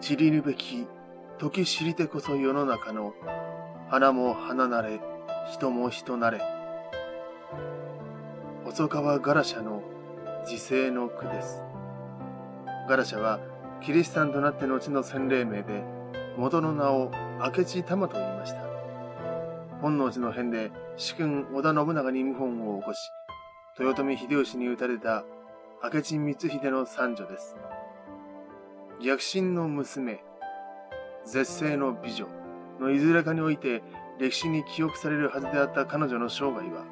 知りぬべき時知りてこそ世の中の花も花なれ人も人なれ。細川ガラシャの自世の句です。ガラシャはキリシタンとなって後の洗礼名で元の名を明智玉と言いました。本能寺の変で主君織田信長に謀反を起こし豊臣秀吉に討たれた明智光秀の三女です逆進の娘、絶世の美女のいずれかにおいて歴史に記憶されるはずであった彼女の生涯は、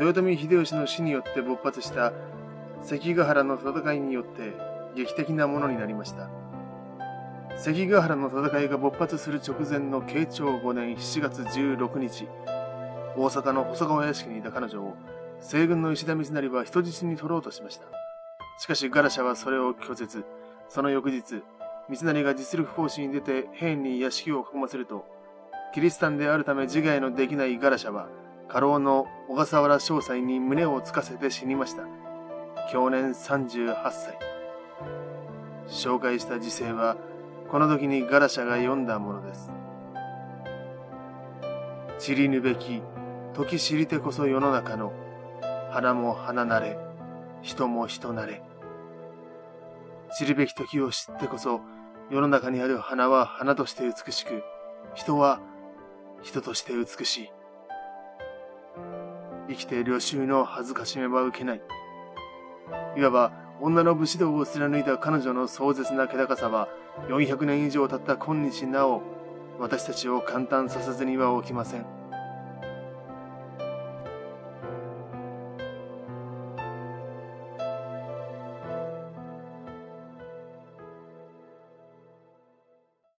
豊臣秀吉の死によって勃発した関ヶ原の戦いによって劇的なものになりました。関ヶ原の戦いが勃発する直前の慶長5年7月16日、大阪の細川屋敷にいた彼女を西軍の石田三成は人質に取ろうとしました。しかしガラシャはそれを拒絶。その翌日、三成が実力行使に出て兵に屋敷を囲ませると、キリシタンであるため自害のできないガラシャは、家老の小笠原詳細に胸をつかせて死にました。去年38歳。紹介した時世は、この時にガラシャが読んだものです。知りぬべき、時知りてこそ世の中の、花も花なれ、人も人なれ。知るべき時を知ってこそ、世の中にある花は花として美しく、人は人として美しい。生きて領収の恥ずかしめは受けない。いわば、女の武士道を貫いた彼女の壮絶な気高さは、400年以上経った今日なお、私たちを簡単させずには起きません。